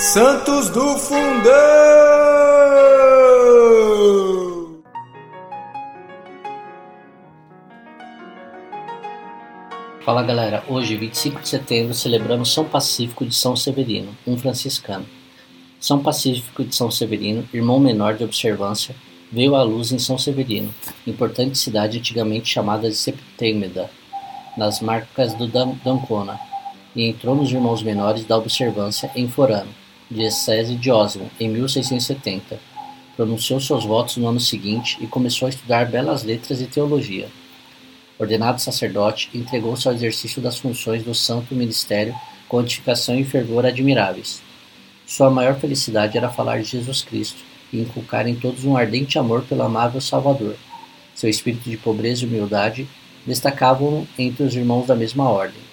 Santos do Fundão! Fala galera, hoje, 25 de setembro, celebramos São Pacífico de São Severino, um franciscano. São Pacífico de São Severino, irmão menor de observância, veio à luz em São Severino, importante cidade antigamente chamada de Septêmida, nas marcas do Dancona, e entrou nos irmãos menores da observância em Forano, diocese de Oslo, em 1670. Pronunciou seus votos no ano seguinte e começou a estudar belas letras e teologia. Ordenado sacerdote, entregou-se ao exercício das funções do santo ministério com edificação e fervor admiráveis. Sua maior felicidade era falar de Jesus Cristo e inculcar em todos um ardente amor pelo amável Salvador. Seu espírito de pobreza e humildade destacavam-no entre os irmãos da mesma ordem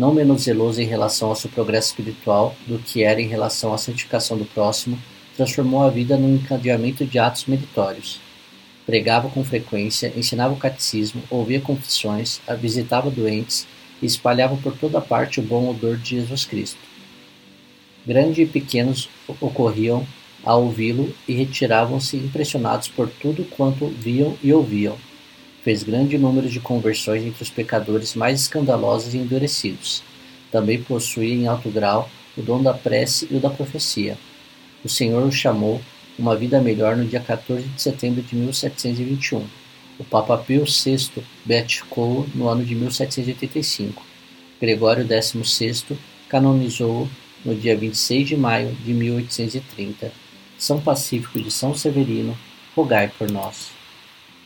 não menos zeloso em relação ao seu progresso espiritual do que era em relação à santificação do próximo, transformou a vida num encadeamento de atos meritórios. Pregava com frequência, ensinava o catecismo, ouvia confissões, visitava doentes e espalhava por toda parte o bom odor de Jesus Cristo. Grandes e pequenos ocorriam a ouvi-lo e retiravam-se impressionados por tudo quanto viam e ouviam Fez grande número de conversões entre os pecadores mais escandalosos e endurecidos. Também possuía em alto grau o dom da prece e o da profecia. O Senhor o chamou uma vida melhor no dia 14 de setembro de 1721. O Papa Pio VI beatificou-o no ano de 1785. Gregório XVI canonizou-o no dia 26 de maio de 1830. São Pacífico de São Severino, rogai por nós.